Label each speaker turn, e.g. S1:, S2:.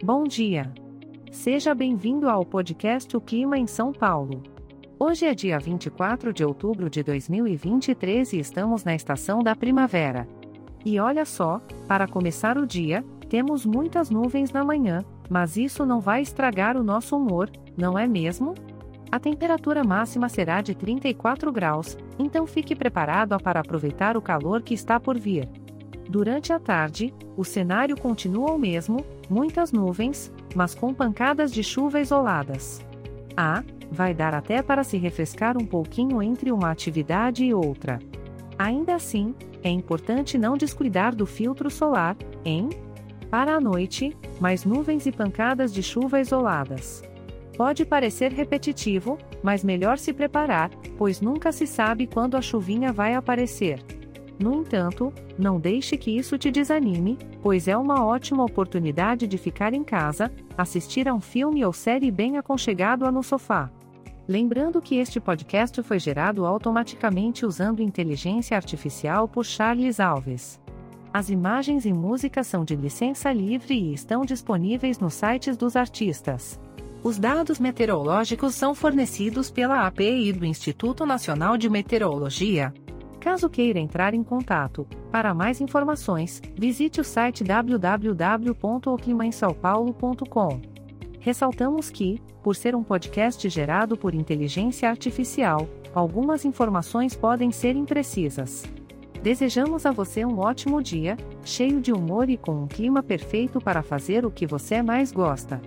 S1: Bom dia. Seja bem-vindo ao podcast O Clima em São Paulo. Hoje é dia 24 de outubro de 2023 e estamos na estação da primavera. E olha só, para começar o dia, temos muitas nuvens na manhã, mas isso não vai estragar o nosso humor, não é mesmo? A temperatura máxima será de 34 graus, então fique preparado para aproveitar o calor que está por vir. Durante a tarde, o cenário continua o mesmo, muitas nuvens, mas com pancadas de chuva isoladas. Ah, vai dar até para se refrescar um pouquinho entre uma atividade e outra. Ainda assim, é importante não descuidar do filtro solar, hein? Para a noite, mais nuvens e pancadas de chuva isoladas. Pode parecer repetitivo, mas melhor se preparar, pois nunca se sabe quando a chuvinha vai aparecer. No entanto, não deixe que isso te desanime, pois é uma ótima oportunidade de ficar em casa, assistir a um filme ou série bem aconchegado no sofá. Lembrando que este podcast foi gerado automaticamente usando inteligência artificial por Charles Alves. As imagens e músicas são de licença livre e estão disponíveis nos sites dos artistas. Os dados meteorológicos são fornecidos pela API do Instituto Nacional de Meteorologia, Caso queira entrar em contato, para mais informações, visite o site www.oclimainsaopaulo.com. Ressaltamos que, por ser um podcast gerado por inteligência artificial, algumas informações podem ser imprecisas. Desejamos a você um ótimo dia, cheio de humor e com um clima perfeito para fazer o que você mais gosta.